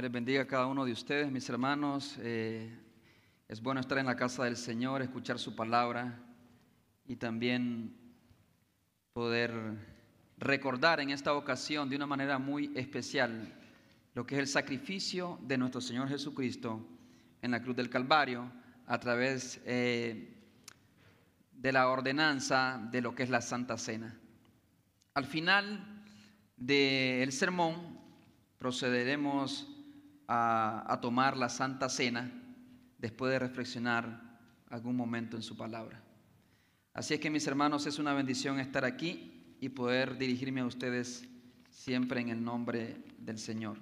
les bendiga a cada uno de ustedes, mis hermanos. Eh, es bueno estar en la casa del Señor, escuchar su palabra y también poder recordar en esta ocasión de una manera muy especial lo que es el sacrificio de nuestro Señor Jesucristo en la cruz del Calvario a través eh, de la ordenanza de lo que es la Santa Cena. Al final del sermón procederemos a, tomar la Santa Cena después de reflexionar algún momento en su palabra. Así es que mis hermanos, es una bendición estar aquí y poder dirigirme a ustedes siempre en el nombre del Señor.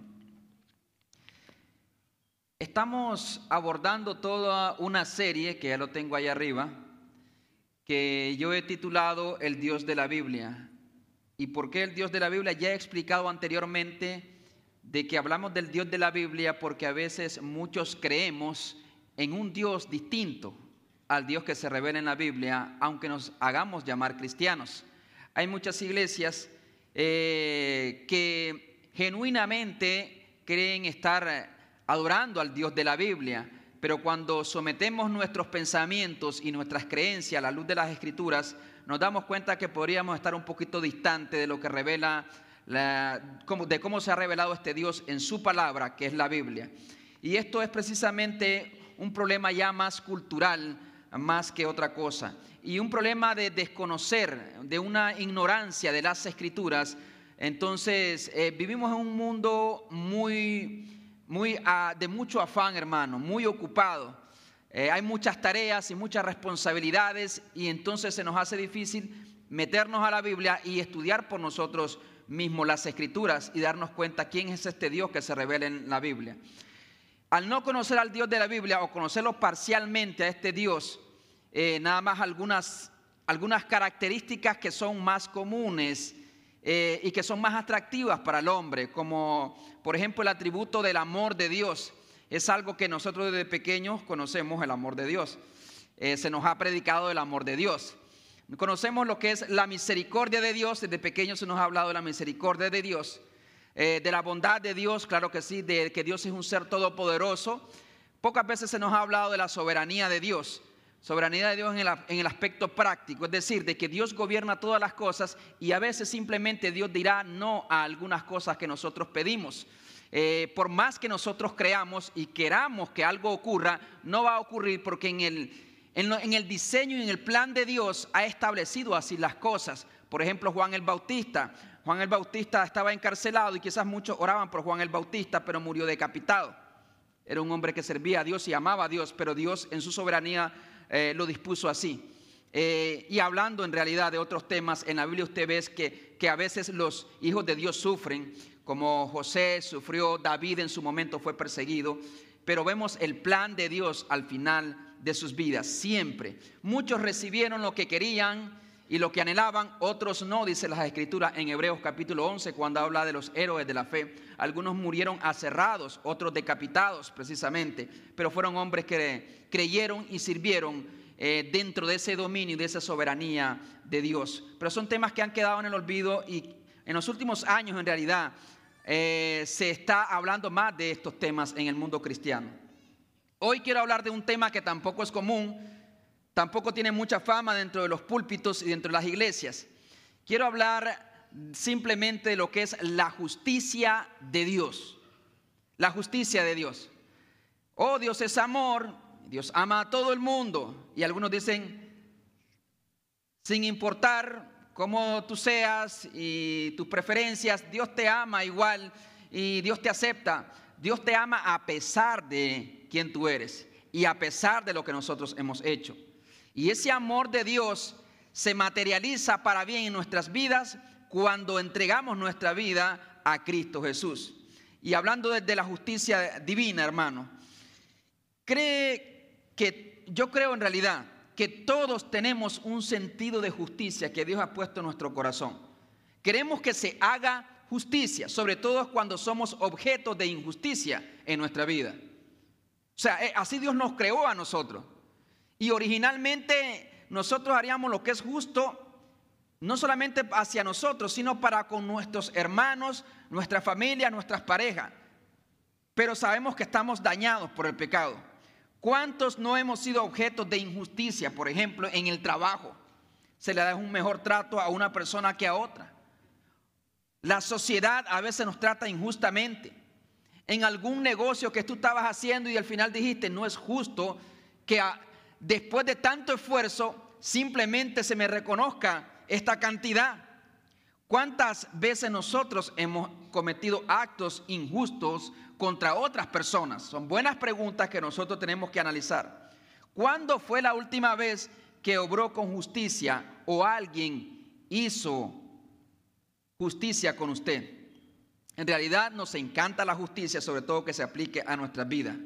Estamos abordando toda una serie, que ya lo tengo ahí arriba, que yo he titulado El Dios de la Biblia. ¿Y por qué el Dios de la Biblia? Ya he explicado anteriormente de que hablamos del Dios de la Biblia porque a veces muchos creemos en un Dios distinto al Dios que se revela en la Biblia, aunque nos hagamos llamar cristianos. Hay muchas iglesias eh, que genuinamente creen estar adorando al Dios de la Biblia, pero cuando sometemos nuestros pensamientos y nuestras creencias a la luz de las escrituras, nos damos cuenta que podríamos estar un poquito distante de lo que revela de cómo se ha revelado este Dios en su palabra, que es la Biblia. Y esto es precisamente un problema ya más cultural, más que otra cosa. Y un problema de desconocer, de una ignorancia de las escrituras. Entonces, eh, vivimos en un mundo muy, muy ah, de mucho afán, hermano, muy ocupado. Eh, hay muchas tareas y muchas responsabilidades y entonces se nos hace difícil meternos a la Biblia y estudiar por nosotros mismo las escrituras y darnos cuenta quién es este Dios que se revela en la Biblia. Al no conocer al Dios de la Biblia o conocerlo parcialmente a este Dios, eh, nada más algunas, algunas características que son más comunes eh, y que son más atractivas para el hombre, como por ejemplo el atributo del amor de Dios. Es algo que nosotros desde pequeños conocemos el amor de Dios. Eh, se nos ha predicado el amor de Dios. Conocemos lo que es la misericordia de Dios. Desde pequeños se nos ha hablado de la misericordia de Dios, eh, de la bondad de Dios, claro que sí, de que Dios es un ser todopoderoso. Pocas veces se nos ha hablado de la soberanía de Dios. Soberanía de Dios en el, aspecto práctico, es decir, de que Dios gobierna todas las cosas y a veces simplemente Dios dirá no a algunas cosas que nosotros pedimos. Eh, por más que nosotros creamos y queramos que algo ocurra, no va a ocurrir porque en el, en, el diseño y en el plan de Dios ha establecido así las cosas. Por ejemplo, Juan el Bautista. Juan el Bautista estaba encarcelado y quizás muchos oraban por Juan el Bautista, pero murió decapitado. Era un hombre que servía a Dios y amaba a Dios, pero Dios en su soberanía eh, lo dispuso así. Eh, y hablando en realidad de otros temas, en la Biblia usted ve que, que a veces los hijos de Dios sufren, como José sufrió, David en su momento fue perseguido, pero vemos el plan de Dios al final de sus vidas, siempre. Muchos recibieron lo que querían y lo que anhelaban, otros no, dice las escrituras en Hebreos capítulo 11, cuando habla de los héroes de la fe. Algunos murieron aserrados, otros decapitados precisamente, pero fueron hombres que creyeron y sirvieron eh, dentro de ese dominio y de esa soberanía de Dios. Pero son temas que han quedado en el olvido y en los últimos años en realidad eh, se está hablando más de estos temas en el mundo cristiano. Hoy quiero hablar de un tema que tampoco es común, tampoco tiene mucha fama dentro de los púlpitos y dentro de las iglesias. Quiero hablar simplemente de lo que es la justicia de Dios. La justicia de Dios. Oh, Dios es amor, Dios ama a todo el mundo. Y algunos dicen, sin importar cómo tú seas y tus preferencias, Dios te ama igual y Dios te acepta. Dios te ama a pesar de quien tú eres y a pesar de lo que nosotros hemos hecho. Y ese amor de Dios se materializa para bien en nuestras vidas cuando entregamos nuestra vida a Cristo Jesús. Y hablando desde la justicia divina, hermano, cree que yo creo en realidad que todos tenemos un sentido de justicia que Dios ha puesto en nuestro corazón. Queremos que se haga justicia, sobre todo cuando somos objetos de injusticia en nuestra vida. O sea, eh, así Dios nos creó a nosotros. Y originalmente nosotros haríamos lo que es justo, no solamente hacia nosotros, sino para con nuestros hermanos, nuestra familia, nuestras parejas. pero sabemos que estamos dañados por el pecado. ¿Cuántos no hemos sido objetos de injusticia, por ejemplo, en el trabajo? Se le da un mejor trato a una persona que a otra. La sociedad a veces nos trata injustamente. En algún negocio que tú estabas haciendo y al final dijiste, no es justo que después de tanto esfuerzo simplemente se me reconozca esta cantidad. ¿Cuántas veces nosotros hemos cometido actos injustos contra otras personas? Son buenas preguntas que nosotros tenemos que analizar. ¿Cuándo fue la última vez que obró con justicia o alguien hizo justicia con usted? En realidad nos encanta la justicia, sobre todo que se aplique a nuestra vida,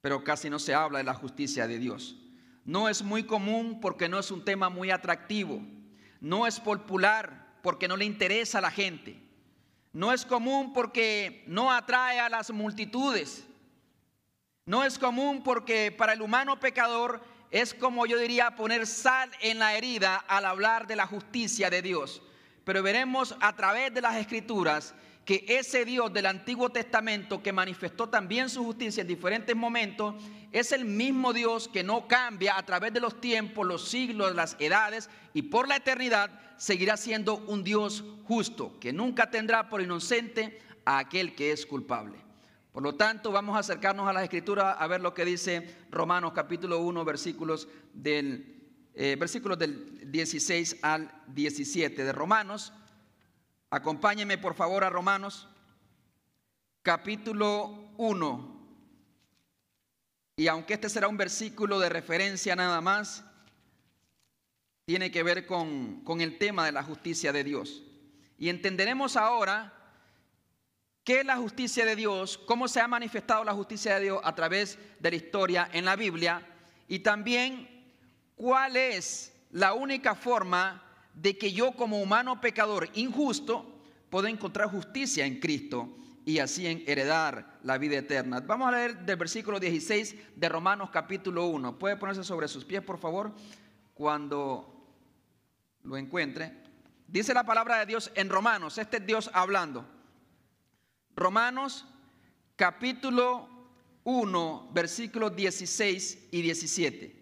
pero casi no se habla de la justicia de Dios. No es muy común porque no es un tema muy atractivo, no es popular porque no le interesa a la gente. No es común porque no atrae a las multitudes. No es común porque para el humano pecador es como yo diría poner sal en la herida al hablar de la justicia de Dios. Pero veremos a través de las escrituras que ese Dios del Antiguo Testamento que manifestó también su justicia en diferentes momentos, es el mismo Dios que no cambia a través de los tiempos, los siglos, las edades y por la eternidad seguirá siendo un Dios justo, que nunca tendrá por inocente a aquel que es culpable. Por lo tanto, vamos a acercarnos a la escritura a ver lo que dice Romanos capítulo 1, versículos del, eh, versículos del 16 al 17 de Romanos. Acompáñeme por favor a Romanos capítulo 1. Y aunque este será un versículo de referencia nada más, tiene que ver con, con el tema de la justicia de Dios. Y entenderemos ahora qué es la justicia de Dios, cómo se ha manifestado la justicia de Dios a través de la historia en la Biblia y también cuál es la única forma de que yo como humano pecador injusto pueda encontrar justicia en Cristo y así en heredar la vida eterna. Vamos a leer del versículo 16 de Romanos capítulo 1. ¿Puede ponerse sobre sus pies, por favor, cuando lo encuentre? Dice la palabra de Dios en Romanos, este es Dios hablando. Romanos capítulo 1, versículos 16 y 17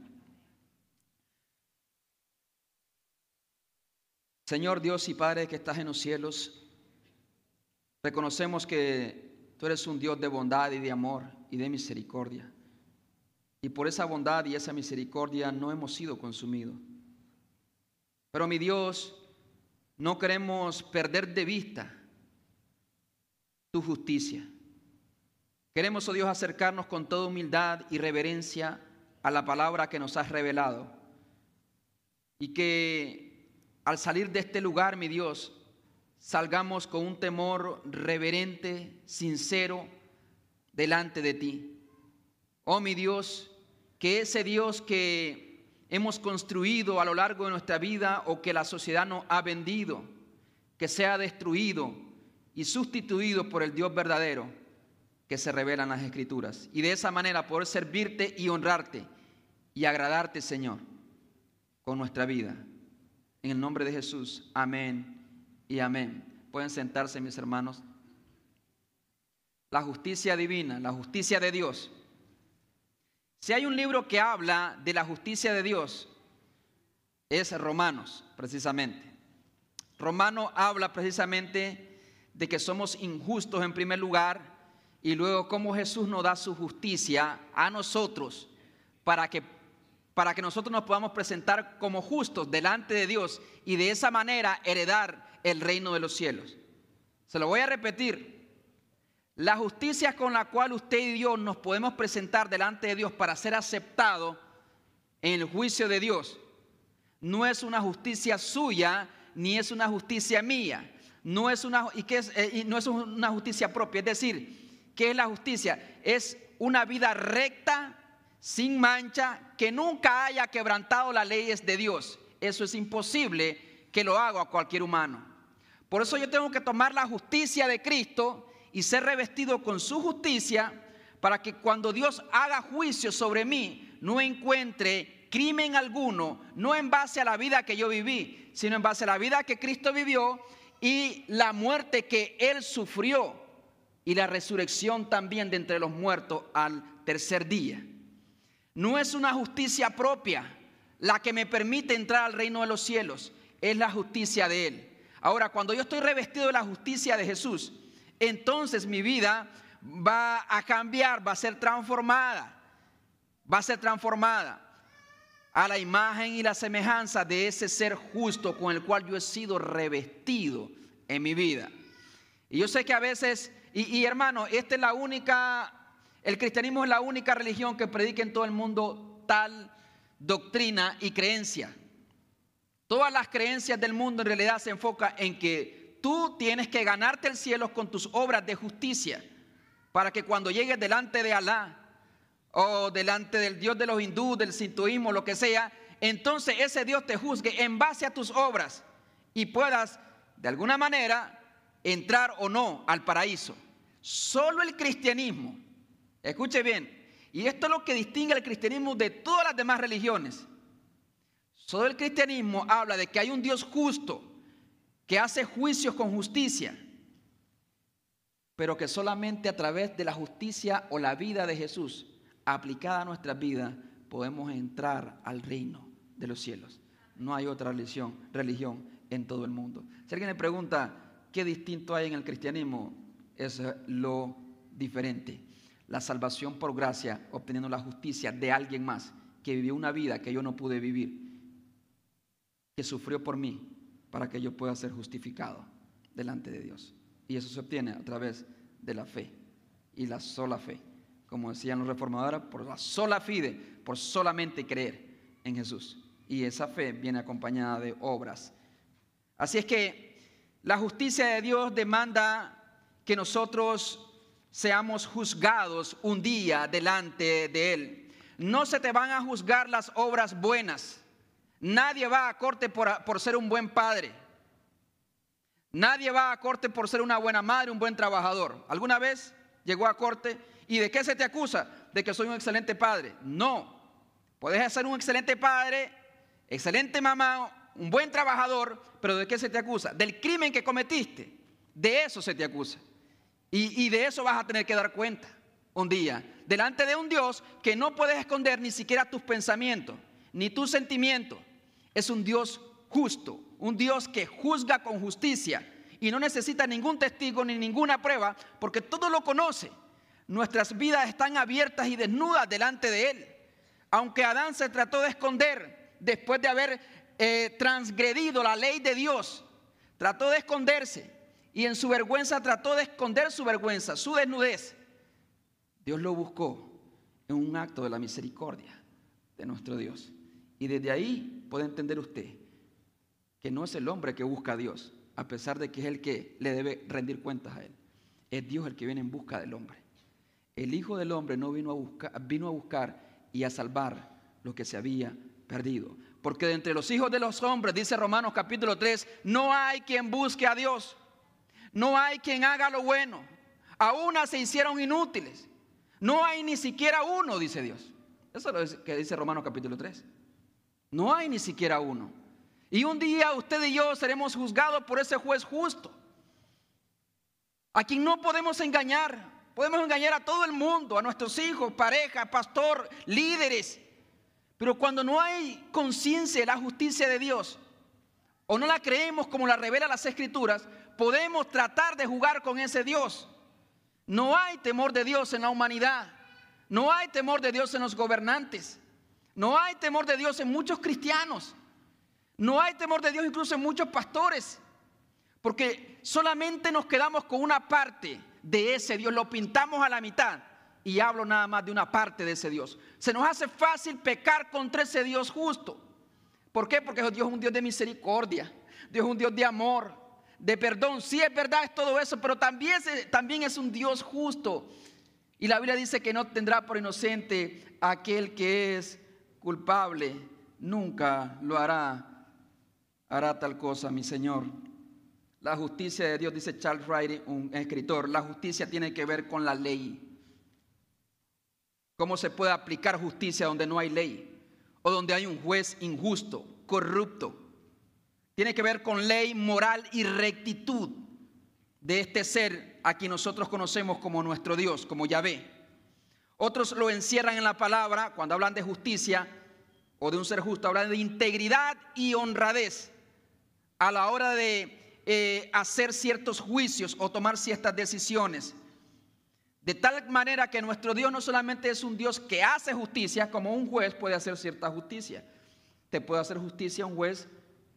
Señor Dios y Padre que estás en los cielos, reconocemos que tú eres un Dios de bondad y de amor y de misericordia. Y por esa bondad y esa misericordia no hemos sido consumidos. Pero mi Dios, no queremos perder de vista tu justicia. Queremos, oh Dios, acercarnos con toda humildad y reverencia a la palabra que nos has revelado. Y que al salir de este lugar, mi Dios, salgamos con un temor reverente, sincero, delante de ti. Oh mi Dios, que ese Dios que hemos construido a lo largo de nuestra vida o que la sociedad nos ha vendido, que sea destruido y sustituido por el Dios verdadero que se revela en las Escrituras. Y de esa manera poder servirte y honrarte y agradarte, Señor, con nuestra vida. En el nombre de Jesús, amén y amén. Pueden sentarse mis hermanos. La justicia divina, la justicia de Dios. Si hay un libro que habla de la justicia de Dios, es Romanos, precisamente. Romano habla precisamente de que somos injustos en primer lugar y luego cómo Jesús nos da su justicia a nosotros para que para que nosotros nos podamos presentar como justos delante de Dios y de esa manera heredar el reino de los cielos. Se lo voy a repetir. La justicia con la cual usted y yo nos podemos presentar delante de Dios para ser aceptado en el juicio de Dios no es una justicia suya ni es una justicia mía. No es una, y es, eh, no es una justicia propia. Es decir, ¿Qué es la justicia? Es una vida recta, sin mancha, que nunca haya quebrantado las leyes de Dios. Eso es imposible que lo haga cualquier humano. Por eso yo tengo que tomar la justicia de Cristo y ser revestido con su justicia para que cuando Dios haga juicio sobre mí no encuentre crimen alguno, no en base a la vida que yo viví, sino en base a la vida que Cristo vivió y la muerte que Él sufrió y la resurrección también de entre los muertos al tercer día. No es una justicia propia la que me permite entrar al reino de los cielos, es la justicia de Él. Ahora, cuando yo estoy revestido de la justicia de Jesús, entonces mi vida va a cambiar, va a ser transformada, va a ser transformada a la imagen y la semejanza de ese ser justo con el cual yo he sido revestido en mi vida. Y yo sé que a veces, y, hermano, esta es la única, el cristianismo es la única religión que predica en todo el mundo tal doctrina y creencia. Todas las creencias del mundo en realidad se enfocan en que tú tienes que ganarte el cielo con tus obras de justicia para que cuando llegues delante de Alá o delante del Dios de los hindúes, del sintoísmo, lo que sea, entonces ese Dios te juzgue en base a tus obras y puedas de alguna manera entrar o no al paraíso. Solo el cristianismo, escuche bien, y esto es lo que distingue al cristianismo de todas las demás religiones. Solo el cristianismo habla de que hay un Dios justo que hace juicios con justicia, pero que solamente a través de la justicia o la vida de Jesús aplicada a nuestra vida podemos entrar al reino de los cielos. No hay otra religión, religión en todo el mundo. Si alguien le pregunta qué distinto hay en el cristianismo, es lo diferente. La salvación por gracia, obteniendo la justicia de alguien más que vivió una vida que yo no pude vivir que sufrió por mí para que yo pueda ser justificado delante de Dios. Y eso se obtiene a través de la fe y la sola fe. Como decían los reformadores, por la sola fide, por solamente creer en Jesús. Y esa fe viene acompañada de obras. Así es que la justicia de Dios demanda que nosotros seamos juzgados un día delante de Él. No se te van a juzgar las obras buenas Nadie va a corte por, ser un buen padre. Nadie va a corte por ser una buena madre, un buen trabajador. ¿Alguna vez llegó a corte? ¿Y de qué se te acusa? De que soy un excelente padre. No. Puedes ser un excelente padre, excelente mamá, un buen trabajador, pero ¿de qué se te acusa? Del crimen que cometiste. De eso se te acusa. Y, de eso vas a tener que dar cuenta un día. Delante de un Dios que no puedes esconder ni siquiera tus pensamientos, ni tus sentimientos es un Dios justo, un Dios que juzga con justicia y no necesita ningún testigo ni ninguna prueba porque todo lo conoce. Nuestras vidas están abiertas y desnudas delante de Él. Aunque Adán se trató de esconder después de haber eh, transgredido la ley de Dios, trató de esconderse y en su vergüenza trató de esconder su vergüenza, su desnudez. Dios lo buscó en un acto de la misericordia de nuestro Dios. Y desde ahí puede entender usted que no es el hombre que busca a Dios, a pesar de que es el que le debe rendir cuentas a él. Es Dios el que viene en busca del hombre. El Hijo del Hombre no vino a buscar, vino a buscar y a salvar lo que se había perdido. Porque de entre los hijos de los hombres, dice Romanos capítulo 3, no hay quien busque a Dios. No hay quien haga lo bueno. A una se hicieron inútiles. No hay ni siquiera uno, dice Dios. Eso es lo que dice Romanos capítulo 3. No hay ni siquiera uno. Y un día usted y yo seremos juzgados por ese juez justo. A quien no podemos engañar. Podemos engañar a todo el mundo, a nuestros hijos, pareja, pastor, líderes. Pero cuando no hay conciencia de la justicia de Dios, o no la creemos como la revela las escrituras, podemos tratar de jugar con ese Dios. No hay temor de Dios en la humanidad. No hay temor de Dios en los gobernantes. No hay temor de Dios en muchos cristianos. No hay temor de Dios incluso en muchos pastores. Porque solamente nos quedamos con una parte de ese Dios. Lo pintamos a la mitad. Y hablo nada más de una parte de ese Dios. Se nos hace fácil pecar contra ese Dios justo. ¿Por qué? Porque Dios es un Dios de misericordia. Dios es un Dios de amor. De perdón. Sí es verdad, es todo eso, pero también también es un Dios justo. Y la Biblia dice que no tendrá por inocente aquel que es culpable. Nunca lo hará, hará tal cosa, mi Señor. La justicia de Dios, dice Charles Wright, un escritor, la justicia tiene que ver con la ley. ¿Cómo se puede aplicar justicia donde no hay ley? O donde hay un juez injusto, corrupto. Tiene que ver con ley, moral y rectitud de este ser a quien nosotros conocemos como nuestro Dios, como Yahvé. Otros lo encierran en la palabra cuando hablan de justicia o de un ser justo, hablan de integridad y honradez a la hora de eh, hacer ciertos juicios o tomar ciertas decisiones. De tal manera que nuestro Dios no solamente es un Dios que hace justicia, como un juez puede hacer cierta justicia. ¿Te puede hacer justicia un juez?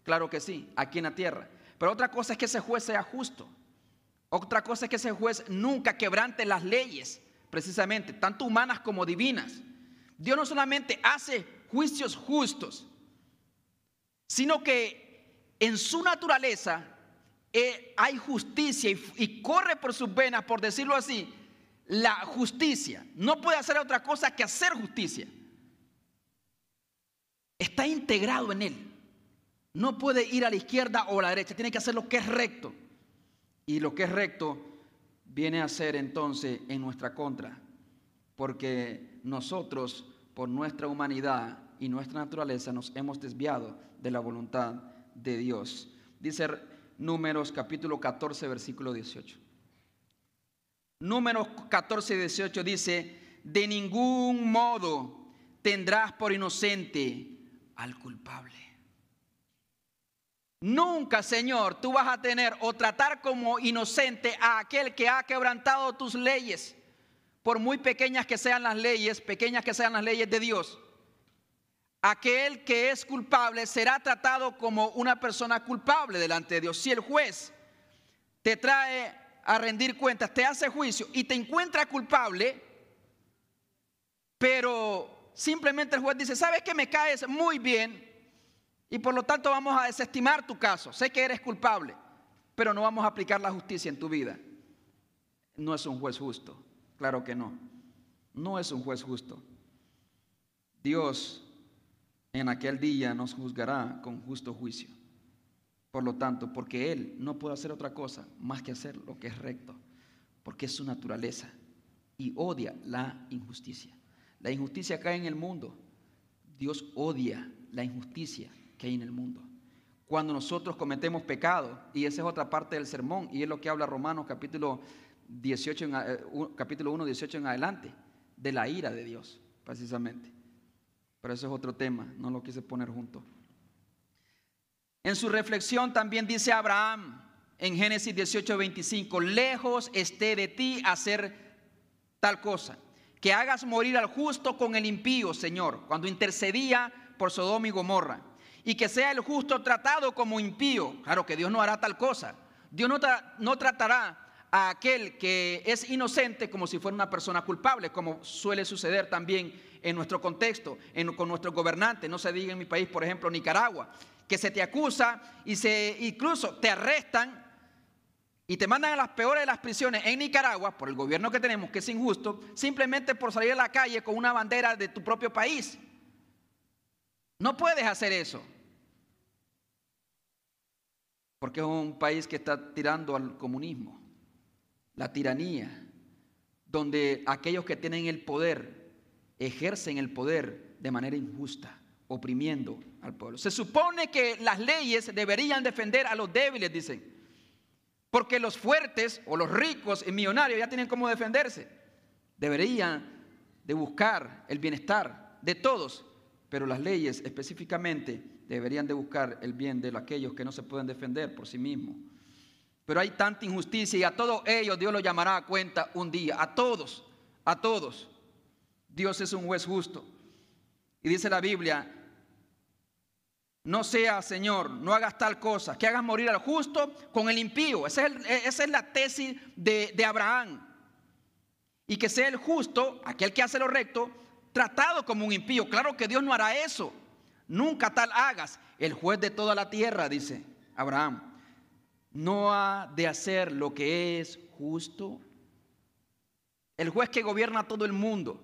Claro que sí, aquí en la tierra. Pero otra cosa es que ese juez sea justo. Otra cosa es que ese juez nunca quebrante las leyes, precisamente, tanto humanas como divinas. Dios no solamente hace juicios justos, sino que en su naturaleza eh, hay justicia y, corre por sus venas, por decirlo así, la justicia. No puede hacer otra cosa que hacer justicia. Está integrado en él. No puede ir a la izquierda o a la derecha, tiene que hacer lo que es recto. Y lo que es recto viene a ser entonces en nuestra contra, porque nosotros, por nuestra humanidad y nuestra naturaleza, nos hemos desviado de la voluntad de Dios. Dice Números capítulo 14, versículo 18. Números 14, 18 dice, de ningún modo tendrás por inocente al culpable. Nunca, Señor, tú vas a tener o tratar como inocente a aquel que ha quebrantado tus leyes, por muy pequeñas que sean las leyes, pequeñas que sean las leyes de Dios aquel que es culpable será tratado como una persona culpable delante de Dios. Si el juez te trae a rendir cuentas, te hace juicio y te encuentra culpable, pero simplemente el juez dice, ¿sabes que me caes muy bien? Y por lo tanto vamos a desestimar tu caso. Sé que eres culpable, pero no vamos a aplicar la justicia en tu vida. No es un juez justo, claro que no. No es un juez justo. Dios en aquel día nos juzgará con justo juicio. Por lo tanto, porque Él no puede hacer otra cosa más que hacer lo que es recto, porque es su naturaleza y odia la injusticia. La injusticia cae en el mundo. Dios odia la injusticia que hay en el mundo. Cuando nosotros cometemos pecado, y esa es otra parte del sermón, y es lo que habla Romanos capítulo 18, eh, capítulo 1, 18 en adelante, de la ira de Dios, precisamente. Pero eso es otro tema, no lo quise poner junto. En su reflexión también dice Abraham en Génesis 18, 25, lejos esté de ti hacer tal cosa, que hagas morir al justo con el impío, Señor, cuando intercedía por Sodoma y Gomorra, y que sea el justo tratado como impío. Claro que Dios no hará tal cosa. Dios no, no tratará a aquel que es inocente como si fuera una persona culpable, como suele suceder también en nuestro contexto, con nuestros gobernantes, no se diga en mi país, por ejemplo, Nicaragua, que se te acusa y se incluso te arrestan y te mandan a las peores de las prisiones en Nicaragua por el gobierno que tenemos, que es injusto, simplemente por salir a la calle con una bandera de tu propio país. No puedes hacer eso. Porque es un país que está tirando al comunismo, la tiranía, donde aquellos que tienen el poder ejercen el poder de manera injusta, oprimiendo al pueblo. Se supone que las leyes deberían defender a los débiles, dicen, porque los fuertes o los ricos y millonarios ya tienen cómo defenderse. Deberían de buscar el bienestar de todos, pero las leyes específicamente deberían de buscar el bien de aquellos que no se pueden defender por sí mismos. Pero hay tanta injusticia y a todos ellos Dios los llamará a cuenta un día, a todos, a todos. Dios es un juez justo. Y dice la Biblia, no sea, Señor, no hagas tal cosa, que hagas morir al justo con el impío. Esa es, la tesis de Abraham. Y que sea el justo, aquel que hace lo recto, tratado como un impío. Claro que Dios no hará eso. Nunca tal hagas. El juez de toda la tierra, dice Abraham. no ha de hacer lo que es justo. El juez que gobierna todo el mundo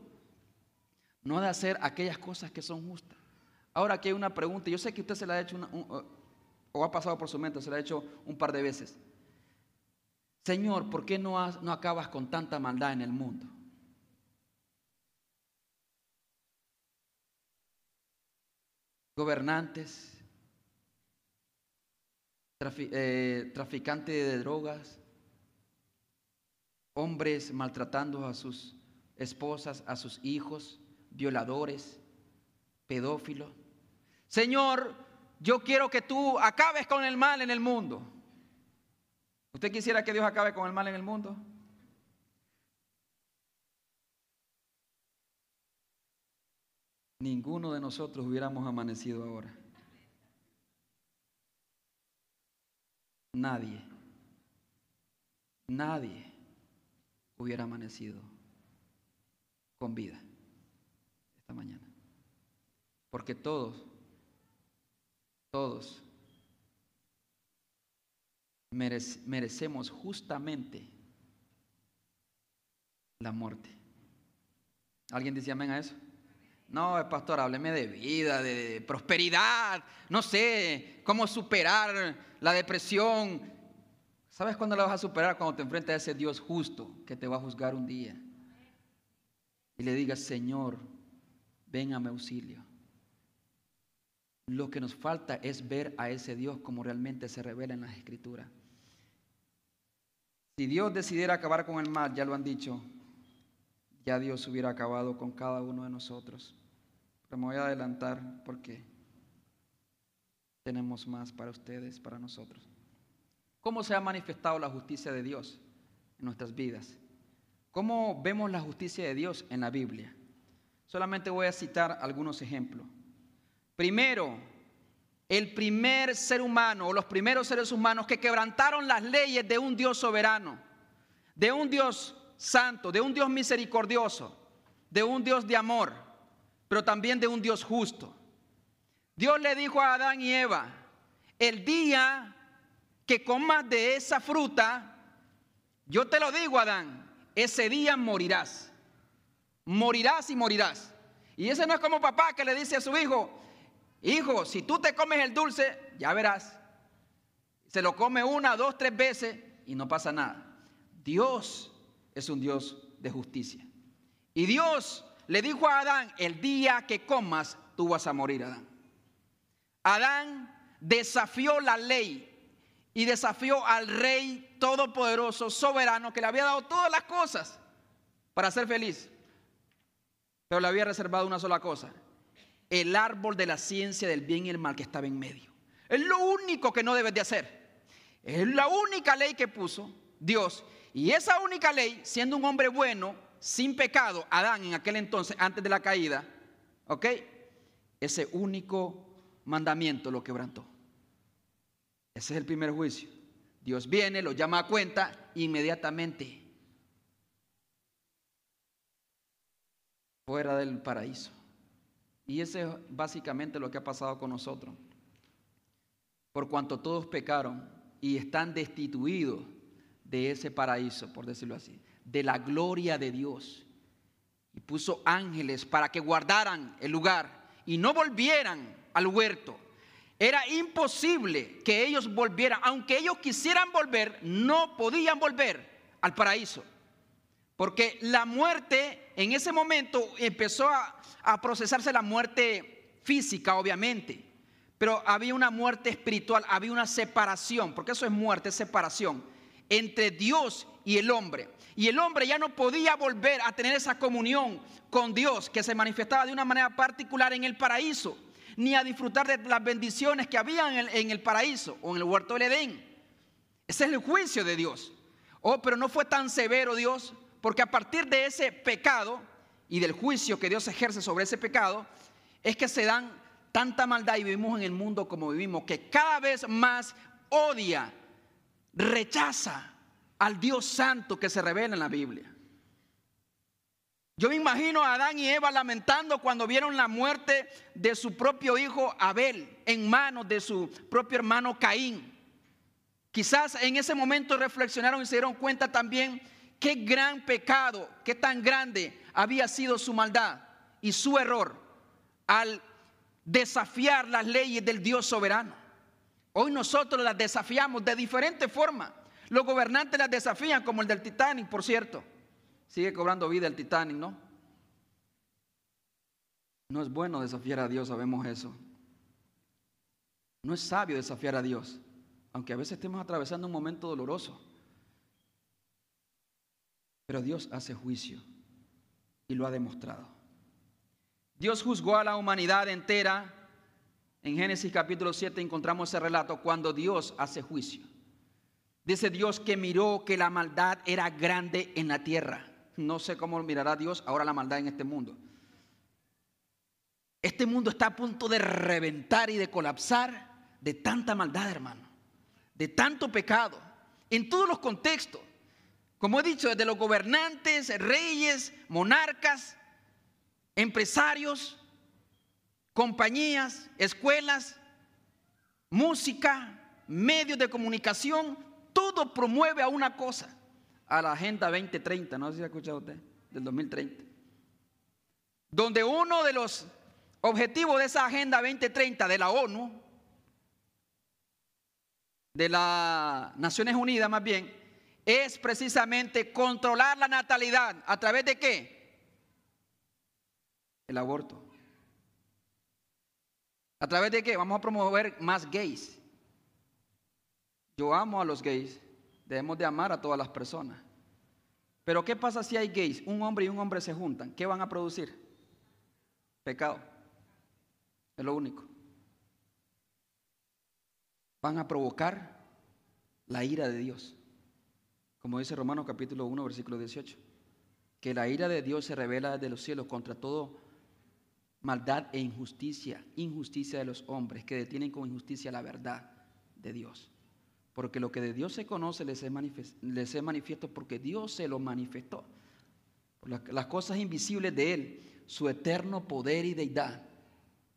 no ha de hacer aquellas cosas que son justas. Ahora aquí hay una pregunta, yo sé que usted se la ha hecho o ha pasado por su mente, se la ha hecho un par de veces. Señor, ¿por qué no, no acabas con tanta maldad en el mundo? Gobernantes, eh, traficantes de drogas, hombres maltratando a sus esposas, a sus hijos, violadores, pedófilos. Señor, yo quiero que tú acabes con el mal en el mundo. ¿Usted quisiera que Dios acabe con el mal en el mundo? Ninguno de nosotros hubiéramos amanecido ahora. Nadie, nadie hubiera amanecido con vida esta mañana. Porque todos, todos merecemos justamente la muerte. ¿Alguien dice amén a eso? No, pastor, hábleme de vida, de prosperidad, no sé, cómo superar la depresión. ¿Sabes cuándo la vas a superar? Cuando te enfrentas a ese Dios justo que te va a juzgar un día. Y le digas, Señor, ven a mi auxilio. Lo que nos falta es ver a ese Dios como realmente se revela en las Escrituras. Si Dios decidiera acabar con el mal, ya lo han dicho, ya Dios hubiera acabado con cada uno de nosotros. Pero me voy a adelantar porque tenemos más para ustedes, para nosotros. ¿Cómo se ha manifestado la justicia de Dios en nuestras vidas? ¿Cómo vemos la justicia de Dios en la Biblia? Solamente voy a citar algunos ejemplos. Primero, el primer ser humano o los primeros seres humanos que quebrantaron las leyes de un Dios soberano, de un Dios santo, de un Dios misericordioso, de un Dios de amor, pero también de un Dios justo. Dios le dijo a Adán y Eva, el día que comas de esa fruta, yo te lo digo, Adán, ese día morirás. Morirás y morirás. Y ese no es como papá que le dice a su hijo, Hijo, si tú te comes el dulce, ya verás. Se lo come una, dos, tres veces y no pasa nada. Dios es un Dios de justicia. Y Dios le dijo a Adán, el día que comas, tú vas a morir, Adán. Adán desafió la ley y desafió al rey todopoderoso, soberano, que le había dado todas las cosas para ser feliz. Pero le había reservado una sola cosa, el árbol de la ciencia del bien y el mal que estaba en medio. Es lo único que no debes de hacer. Es la única ley que puso Dios. Y esa única ley, siendo un hombre bueno, sin pecado, Adán en aquel entonces, antes de la caída, ¿ok? Ese único mandamiento lo quebrantó. Ese es el primer juicio. Dios viene, lo llama a cuenta, inmediatamente fuera del paraíso. Y eso es básicamente lo que ha pasado con nosotros. Por cuanto todos pecaron y están destituidos de ese paraíso, por decirlo así, de la gloria de Dios. Y puso ángeles para que guardaran el lugar y no volvieran al huerto. Era imposible que ellos volvieran, aunque ellos quisieran volver, no podían volver al paraíso. Porque la muerte en ese momento empezó a, procesarse la muerte física, obviamente, pero había una muerte espiritual, había una separación, porque eso es muerte, es separación, entre Dios y el hombre. Y el hombre ya no podía volver a tener esa comunión con Dios que se manifestaba de una manera particular en el paraíso, ni a disfrutar de las bendiciones que había en el, paraíso o en el huerto del Edén. Ese es el juicio de Dios. Oh, pero no fue tan severo Dios, porque a partir de ese pecado, y del juicio que Dios ejerce sobre ese pecado, es que se dan tanta maldad y vivimos en el mundo como vivimos, que cada vez más odia, rechaza al Dios santo que se revela en la Biblia. Yo me imagino a Adán y Eva lamentando cuando vieron la muerte de su propio hijo Abel en manos de su propio hermano Caín. Quizás en ese momento reflexionaron y se dieron cuenta también qué gran pecado, qué tan grande había sido su maldad y su error al desafiar las leyes del Dios soberano. Hoy nosotros las desafiamos de diferente forma. Los gobernantes las desafían, como el del Titanic, por cierto. Sigue cobrando vida el Titanic, ¿no? No es bueno desafiar a Dios, sabemos eso. No es sabio desafiar a Dios, aunque a veces estemos atravesando un momento doloroso. Pero Dios hace juicio y lo ha demostrado. Dios juzgó a la humanidad entera. En Génesis capítulo 7 encontramos ese relato cuando Dios hace juicio. Dice Dios que miró que la maldad era grande en la tierra. No sé cómo mirará Dios ahora la maldad en este mundo. Este mundo está a punto de reventar y de colapsar de tanta maldad, hermano. De tanto pecado. En todos los contextos. Como he dicho, desde los gobernantes, reyes, monarcas, empresarios, compañías, escuelas, música, medios de comunicación, todo promueve a una cosa, a la Agenda 2030, no sé si ha escuchado usted, del 2030, donde uno de los objetivos de esa Agenda 2030 de la ONU, de las Naciones Unidas más bien, es precisamente controlar la natalidad. ¿A través de qué? El aborto. ¿A través de qué? Vamos a promover más gays. Yo amo a los gays. Debemos de amar a todas las personas. Pero ¿qué pasa si hay gays? Un hombre y un hombre se juntan. ¿Qué van a producir? Pecado. Es lo único. Van a provocar la ira de Dios como dice Romanos capítulo 1, versículo 18, que la ira de Dios se revela desde los cielos contra todo maldad e injusticia, injusticia de los hombres que detienen con injusticia la verdad de Dios. Porque lo que de Dios se conoce les es, manifiesto, porque Dios se lo manifestó. las cosas invisibles de Él, su eterno poder y deidad,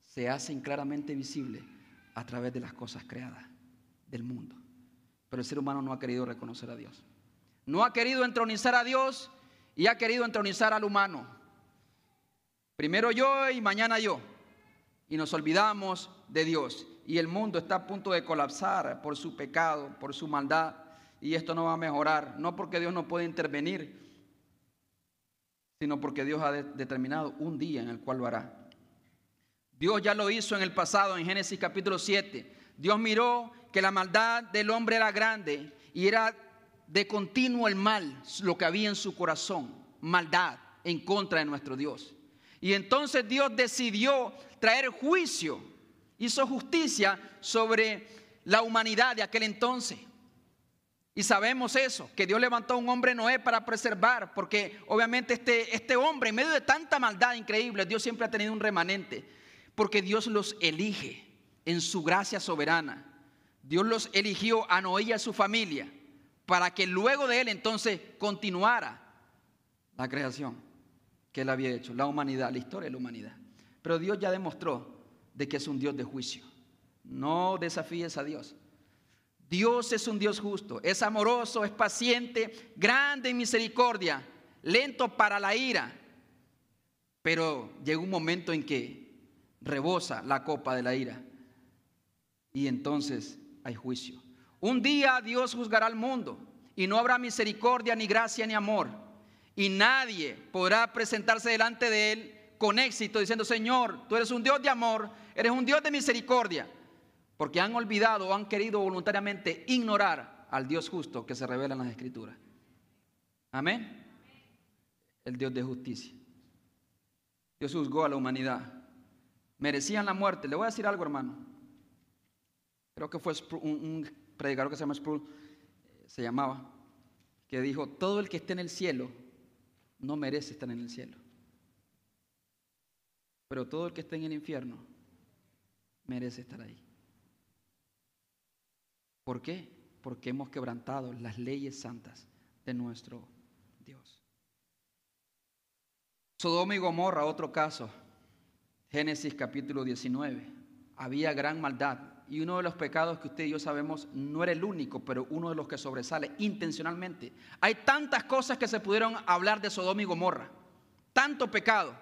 se hacen claramente visibles a través de las cosas creadas del mundo. Pero el ser humano no ha querido reconocer a Dios. No ha querido entronizar a Dios y ha querido entronizar al humano. Primero yo y mañana yo. Y nos olvidamos de Dios. Y el mundo está a punto de colapsar por su pecado, por su maldad. Y esto no va a mejorar. No porque Dios no puede intervenir, sino porque Dios ha determinado un día en el cual lo hará. Dios ya lo hizo en el pasado, en Génesis capítulo 7. Dios miró que la maldad del hombre era grande y era de continuo el mal, lo que había en su corazón, maldad en contra de nuestro Dios. Y entonces Dios decidió traer juicio, hizo justicia sobre la humanidad de aquel entonces. Y sabemos eso, que Dios levantó a un hombre Noé para preservar, porque obviamente este, este hombre, en medio de tanta maldad increíble, Dios siempre ha tenido un remanente, porque Dios los elige en su gracia soberana. Dios los eligió a Noé y a su familia para que luego de él entonces continuara la creación que él había hecho, la humanidad, la historia de la humanidad. Pero Dios ya demostró de que es un Dios de juicio. No desafíes a Dios. Dios es un Dios justo, es amoroso, es paciente, grande en misericordia, lento para la ira. Pero llega un momento en que rebosa la copa de la ira y entonces hay juicio. Un día Dios juzgará al mundo y no habrá misericordia, ni gracia, ni amor. Y nadie podrá presentarse delante de Él con éxito diciendo, Señor, tú eres un Dios de amor, eres un Dios de misericordia. Porque han olvidado o han querido voluntariamente ignorar al Dios justo que se revela en las Escrituras. Amén. El Dios de justicia. Dios juzgó a la humanidad. Merecían la muerte. Le voy a decir algo, hermano. Creo que fue un, predicador que se llama Sproul, se llamaba, que dijo, todo el que esté en el cielo no merece estar en el cielo. Pero todo el que esté en el infierno merece estar ahí. ¿Por qué? Porque hemos quebrantado las leyes santas de nuestro Dios. Sodoma y Gomorra, otro caso. Génesis capítulo 19. Había gran maldad y uno de los pecados que usted y yo sabemos no era el único, pero uno de los que sobresale intencionalmente. Hay tantas cosas que se pudieron hablar de Sodoma y Gomorra, tanto pecado.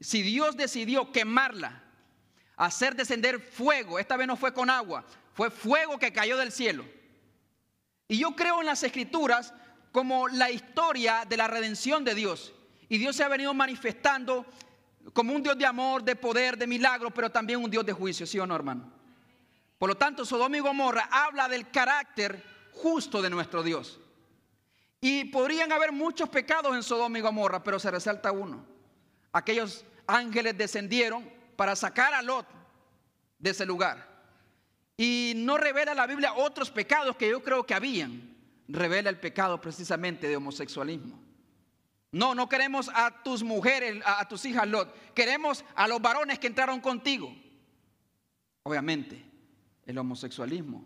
Si Dios decidió quemarla, hacer descender fuego, esta vez no fue con agua, fue fuego que cayó del cielo. Y yo creo en las escrituras como la historia de la redención de Dios. Y Dios se ha venido manifestando como un Dios de amor, de poder, de milagro, pero también un Dios de juicio, ¿sí o no, hermano? Por lo tanto, Sodoma y Gomorra habla del carácter justo de nuestro Dios. Y podrían haber muchos pecados en Sodoma y Gomorra, pero se resalta uno. Aquellos ángeles descendieron para sacar a Lot de ese lugar. Y no revela la Biblia otros pecados que yo creo que habían. Revela el pecado precisamente de homosexualismo. No, no queremos a tus mujeres, a, tus hijas Lot. Queremos a los varones que entraron contigo. Obviamente, el homosexualismo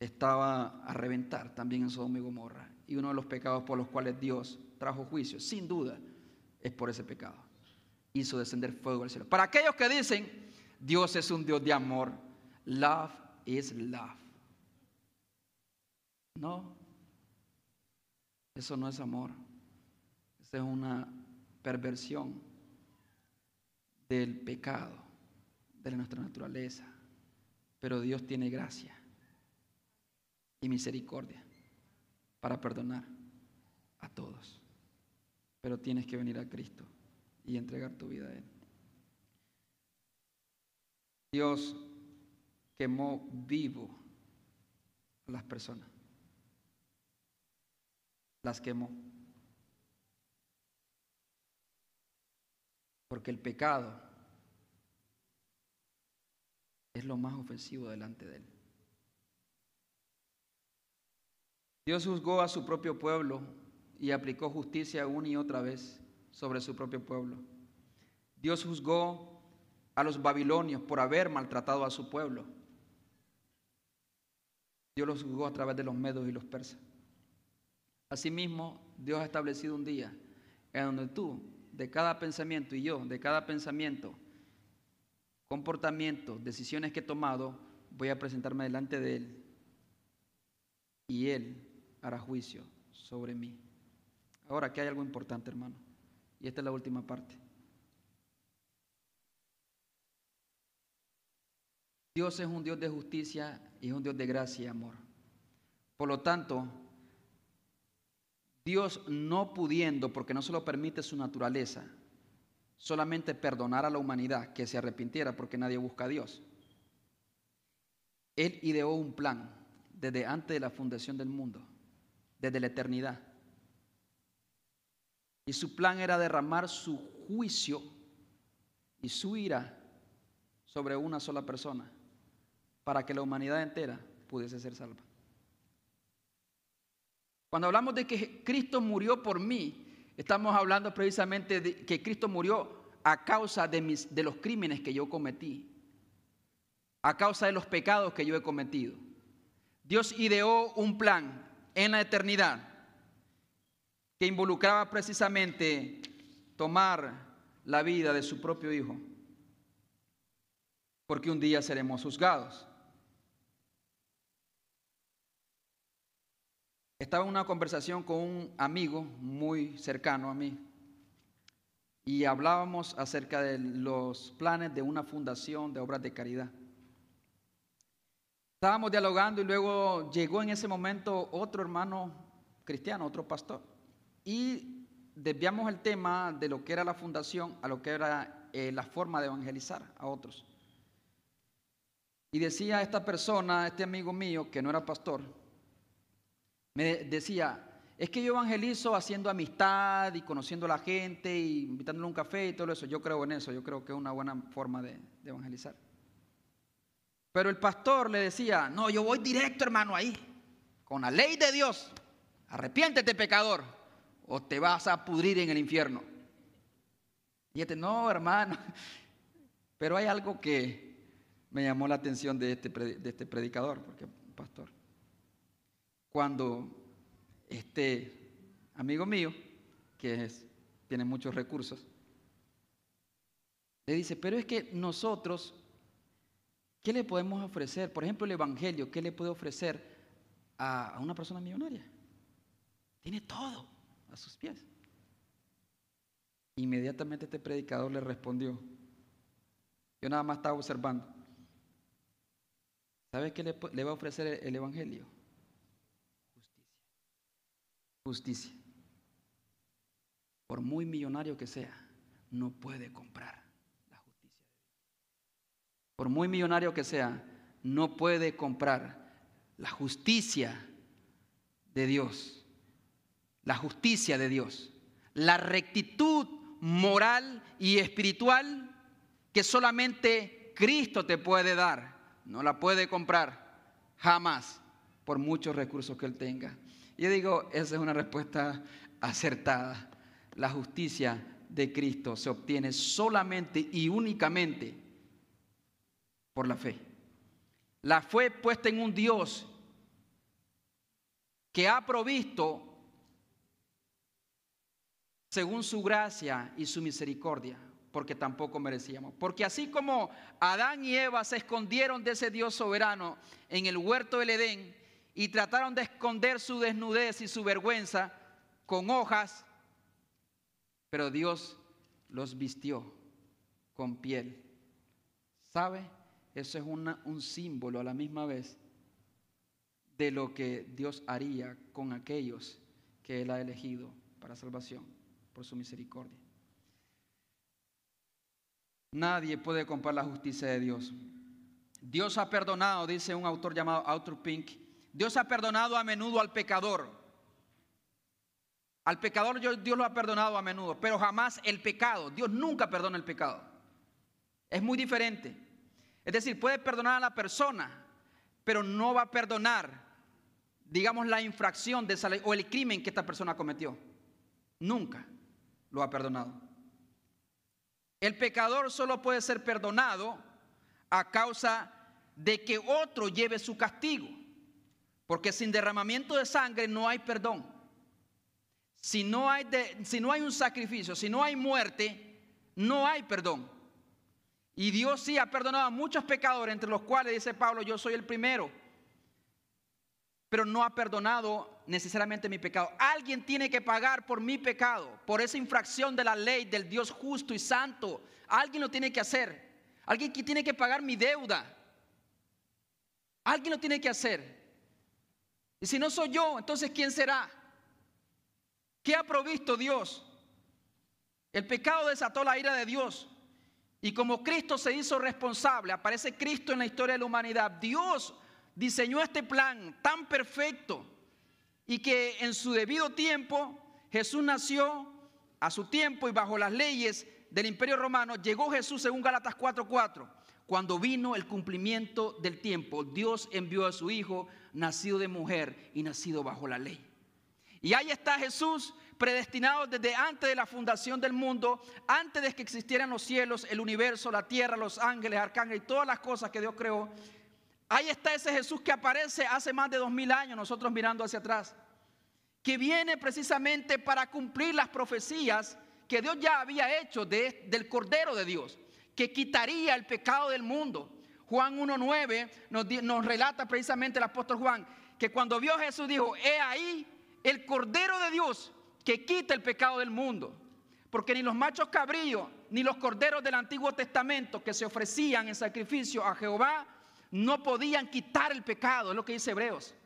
estaba a reventar también en Sodoma y Gomorra. Y uno de los pecados por los cuales Dios trajo juicio, sin duda, es por ese pecado. Hizo descender fuego del cielo. Para aquellos que dicen, Dios es un Dios de amor, love is love. No, eso no es amor. Esa es una perversión del pecado, de nuestra naturaleza. Pero Dios tiene gracia y misericordia para perdonar a todos. Pero tienes que venir a Cristo y entregar tu vida a Él. Dios quemó vivo a las personas. Las quemó. Porque el pecado es lo más ofensivo delante de Él. Dios juzgó a su propio pueblo y aplicó justicia una y otra vez sobre su propio pueblo. Dios juzgó a los babilonios por haber maltratado a su pueblo. Dios los juzgó a través de los medos y los persas. Asimismo, Dios ha establecido un día en donde tú, de cada pensamiento, y yo, de cada pensamiento, comportamiento, decisiones que he tomado, voy a presentarme delante de Él y Él hará juicio sobre mí. Ahora, aquí hay algo importante, hermano, y esta es la última parte. Dios es un Dios de justicia y es un Dios de gracia y amor. Por lo tanto, Dios no pudiendo, porque no se lo permite su naturaleza, solamente perdonar a la humanidad que se arrepintiera porque nadie busca a Dios. Él ideó un plan desde antes de la fundación del mundo, desde la eternidad. Y su plan era derramar su juicio y su ira sobre una sola persona para que la humanidad entera pudiese ser salva. Cuando hablamos de que Cristo murió por mí, Estamos hablando precisamente de que Cristo murió a causa de, mis, de los crímenes que yo cometí, a causa de los pecados que yo he cometido. Dios ideó un plan en la eternidad que involucraba precisamente tomar la vida de su propio Hijo, porque un día seremos juzgados. Estaba en una conversación con un amigo muy cercano a mí y hablábamos acerca de los planes de una fundación de obras de caridad. Estábamos dialogando y luego llegó en ese momento otro hermano cristiano, otro pastor, y desviamos el tema de lo que era la fundación a lo que era eh, la forma de evangelizar a otros. Y decía esta persona, este amigo mío, que no era pastor, me decía, es que yo evangelizo haciendo amistad y conociendo a la gente y invitándole a un café y todo eso. Yo creo en eso, yo creo que es una buena forma de, evangelizar. Pero el pastor le decía, no, yo voy directo hermano ahí, con la ley de Dios. Arrepiéntete pecador o te vas a pudrir en el infierno. Y este, no hermano, pero hay algo que me llamó la atención de este, de este predicador, porque pastor cuando este amigo mío, que tiene muchos recursos, le dice, pero es que nosotros ¿Qué le podemos ofrecer? Por ejemplo, el Evangelio, ¿qué le puede ofrecer a, una persona millonaria? Tiene todo a sus pies. Inmediatamente este predicador le respondió. Yo nada más estaba observando. ¿Sabe qué le, va a ofrecer el Evangelio? Justicia. Por muy millonario que sea, no puede comprar la justicia de Dios. Por muy millonario que sea, no puede comprar la justicia de Dios. La justicia de Dios. La rectitud moral y espiritual que solamente Cristo te puede dar. No la puede comprar jamás por muchos recursos que Él tenga. Yo digo, esa es una respuesta acertada. La justicia de Cristo se obtiene solamente y únicamente por la fe. La fe puesta en un Dios que ha provisto según su gracia y su misericordia, porque tampoco merecíamos. Porque así como Adán y Eva se escondieron de ese Dios soberano en el huerto del Edén y trataron de esconder su desnudez y su vergüenza con hojas, pero Dios los vistió con piel. ¿Sabe? Eso es un símbolo a la misma vez de lo que Dios haría con aquellos que Él ha elegido para salvación por su misericordia. Nadie puede comprar la justicia de Dios. Dios ha perdonado, dice un autor llamado Arthur Pink, Dios ha perdonado a menudo al pecador. Al pecador Dios lo ha perdonado a menudo, pero jamás el pecado. Dios nunca perdona el pecado. Es muy diferente. Es decir, puede perdonar a la persona, pero no va a perdonar, digamos, la infracción de esa ley o el crimen que esta persona cometió. Nunca lo ha perdonado. El pecador solo puede ser perdonado a causa de que otro lleve su castigo, porque sin derramamiento de sangre no hay perdón. Si no hay, si no hay un sacrificio, si no hay muerte, no hay perdón. Y Dios sí ha perdonado a muchos pecadores, entre los cuales dice Pablo, yo soy el primero pero no ha perdonado necesariamente mi pecado. Alguien tiene que pagar por mi pecado, por esa infracción de la ley del Dios justo y santo. Alguien lo tiene que hacer. Alguien que tiene que pagar mi deuda. Alguien lo tiene que hacer. Y si no soy yo, entonces ¿quién será? ¿Qué ha provisto Dios? El pecado desató la ira de Dios. Y como Cristo se hizo responsable, aparece Cristo en la historia de la humanidad. Dios diseñó este plan tan perfecto y que en su debido tiempo Jesús nació a su tiempo y bajo las leyes del imperio romano llegó Jesús según Gálatas 4:4. Cuando vino el cumplimiento del tiempo, Dios envió a su Hijo, nacido de mujer y nacido bajo la ley. Y ahí está Jesús, predestinado desde antes de la fundación del mundo, antes de que existieran los cielos, el universo, la tierra, los ángeles, arcángeles y todas las cosas que Dios creó. Ahí está ese Jesús que aparece hace más de dos mil años, nosotros mirando hacia atrás, que viene precisamente para cumplir las profecías que Dios ya había hecho del Cordero de Dios, que quitaría el pecado del mundo. Juan 1.9 nos, nos relata precisamente el apóstol Juan, que cuando vio a Jesús dijo, he ahí el Cordero de Dios que quita el pecado del mundo. Porque ni los machos cabríos, ni los corderos del Antiguo Testamento que se ofrecían en sacrificio a Jehová, no podían quitar el pecado, es lo que dice Hebreos.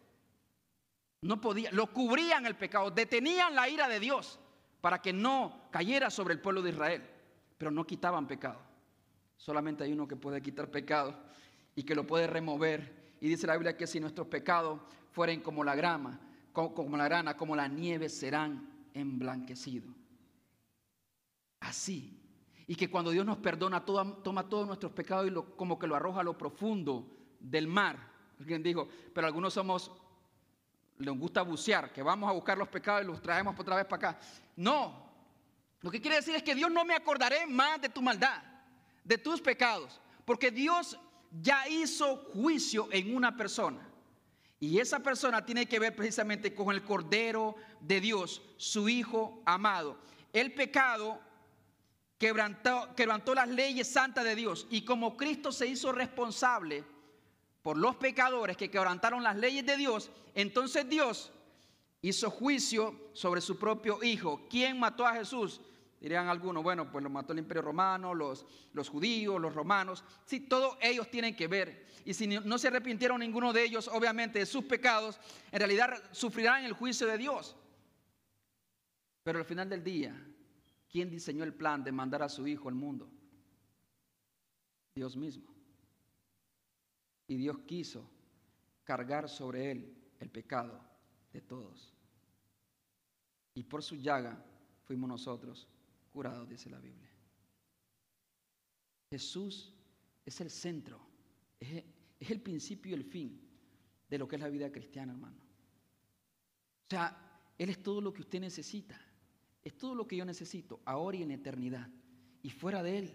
No podían, lo cubrían el pecado, detenían la ira de Dios para que no cayera sobre el pueblo de Israel, pero no quitaban pecado. Solamente hay uno que puede quitar pecado y que lo puede remover. Y dice la Biblia que si nuestros pecados fueren como la grama, como, la grana, como la nieve, serán emblanquecidos. Así y que cuando Dios nos perdona, toma todos nuestros pecados y como que lo arroja a lo profundo del mar. Alguien dijo, pero algunos somos, les gusta bucear, que vamos a buscar los pecados y los traemos otra vez para acá. No, lo que quiere decir es que Dios no me acordaré más de tu maldad, de tus pecados, porque Dios ya hizo juicio en una persona. Y esa persona tiene que ver precisamente con el Cordero de Dios, su Hijo amado. El pecado quebrantó, quebrantó las leyes santas de Dios y como Cristo se hizo responsable por los pecadores que quebrantaron las leyes de Dios, entonces Dios hizo juicio sobre su propio Hijo. ¿Quién mató a Jesús? Dirían algunos, bueno, pues lo mató el imperio romano, los, los judíos, los romanos. Sí, todos ellos tienen que ver. Y si no se arrepintieron ninguno de ellos, obviamente, de sus pecados, en realidad sufrirán el juicio de Dios. Pero al final del día, ¿quién diseñó el plan de mandar a su Hijo al mundo? Dios mismo. Y Dios quiso cargar sobre él el pecado de todos. Y por su llaga fuimos nosotros curados, dice la Biblia. Jesús es el centro, es, el principio y el fin de lo que es la vida cristiana, hermano. O sea, Él es todo lo que usted necesita, es todo lo que yo necesito, ahora y en eternidad. Y fuera de Él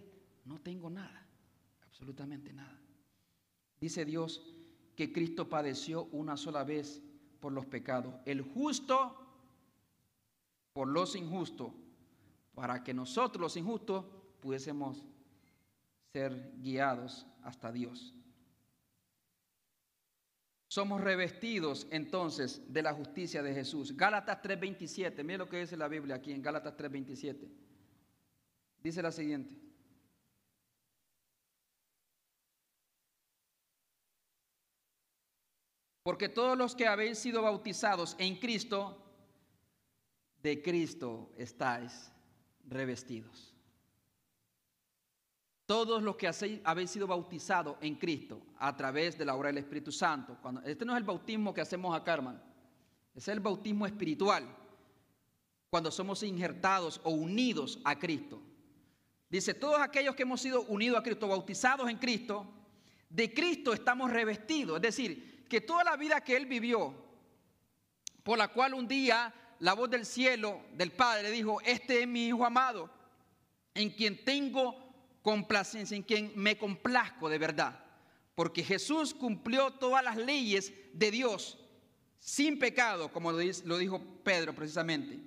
no tengo nada, absolutamente nada. Dice Dios que Cristo padeció una sola vez por los pecados, el justo por los injustos, para que nosotros los injustos pudiésemos ser guiados hasta Dios. Somos revestidos entonces de la justicia de Jesús. Gálatas 3:27, mire lo que dice la Biblia aquí en Gálatas 3:27. Dice la siguiente. Porque todos los que habéis sido bautizados en Cristo, de Cristo estáis revestidos. Todos los que habéis sido bautizados en Cristo a través de la obra del Espíritu Santo. Este no es el bautismo que hacemos acá, hermano. Es el bautismo espiritual. Cuando somos injertados o unidos a Cristo. Dice, todos aquellos que hemos sido unidos a Cristo, bautizados en Cristo, de Cristo estamos revestidos. Es decir, que toda la vida que Él vivió, por la cual un día la voz del cielo, del Padre, dijo, este es mi Hijo amado, en quien tengo complacencia, en quien me complazco de verdad. Porque Jesús cumplió todas las leyes de Dios sin pecado, como lo dijo Pedro precisamente.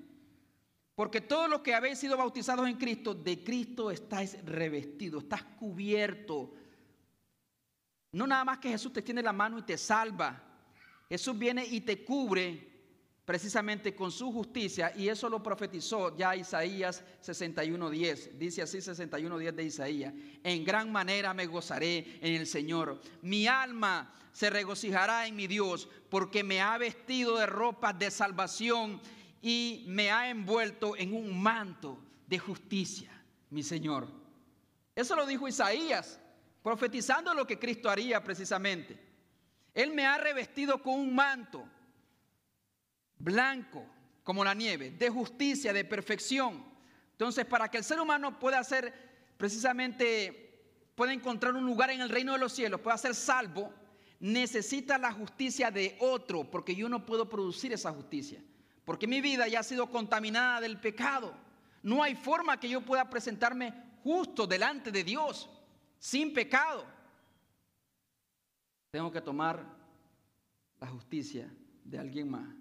Porque todos los que habéis sido bautizados en Cristo, de Cristo estáis revestidos, estás cubierto. No nada más que Jesús te tiene la mano y te salva. Jesús viene y te cubre precisamente con su justicia, y eso lo profetizó ya Isaías 61.10. Dice así 61.10 de Isaías, en gran manera me gozaré en el Señor. Mi alma se regocijará en mi Dios, porque me ha vestido de ropas de salvación y me ha envuelto en un manto de justicia, mi Señor. Eso lo dijo Isaías, profetizando lo que Cristo haría precisamente. Él me ha revestido con un manto blanco como la nieve, de justicia, de perfección. Entonces, para que el ser humano pueda ser precisamente, pueda encontrar un lugar en el reino de los cielos, pueda ser salvo, necesita la justicia de otro, porque yo no puedo producir esa justicia, porque mi vida ya ha sido contaminada del pecado. No hay forma que yo pueda presentarme justo delante de Dios, sin pecado. Tengo que tomar la justicia de alguien más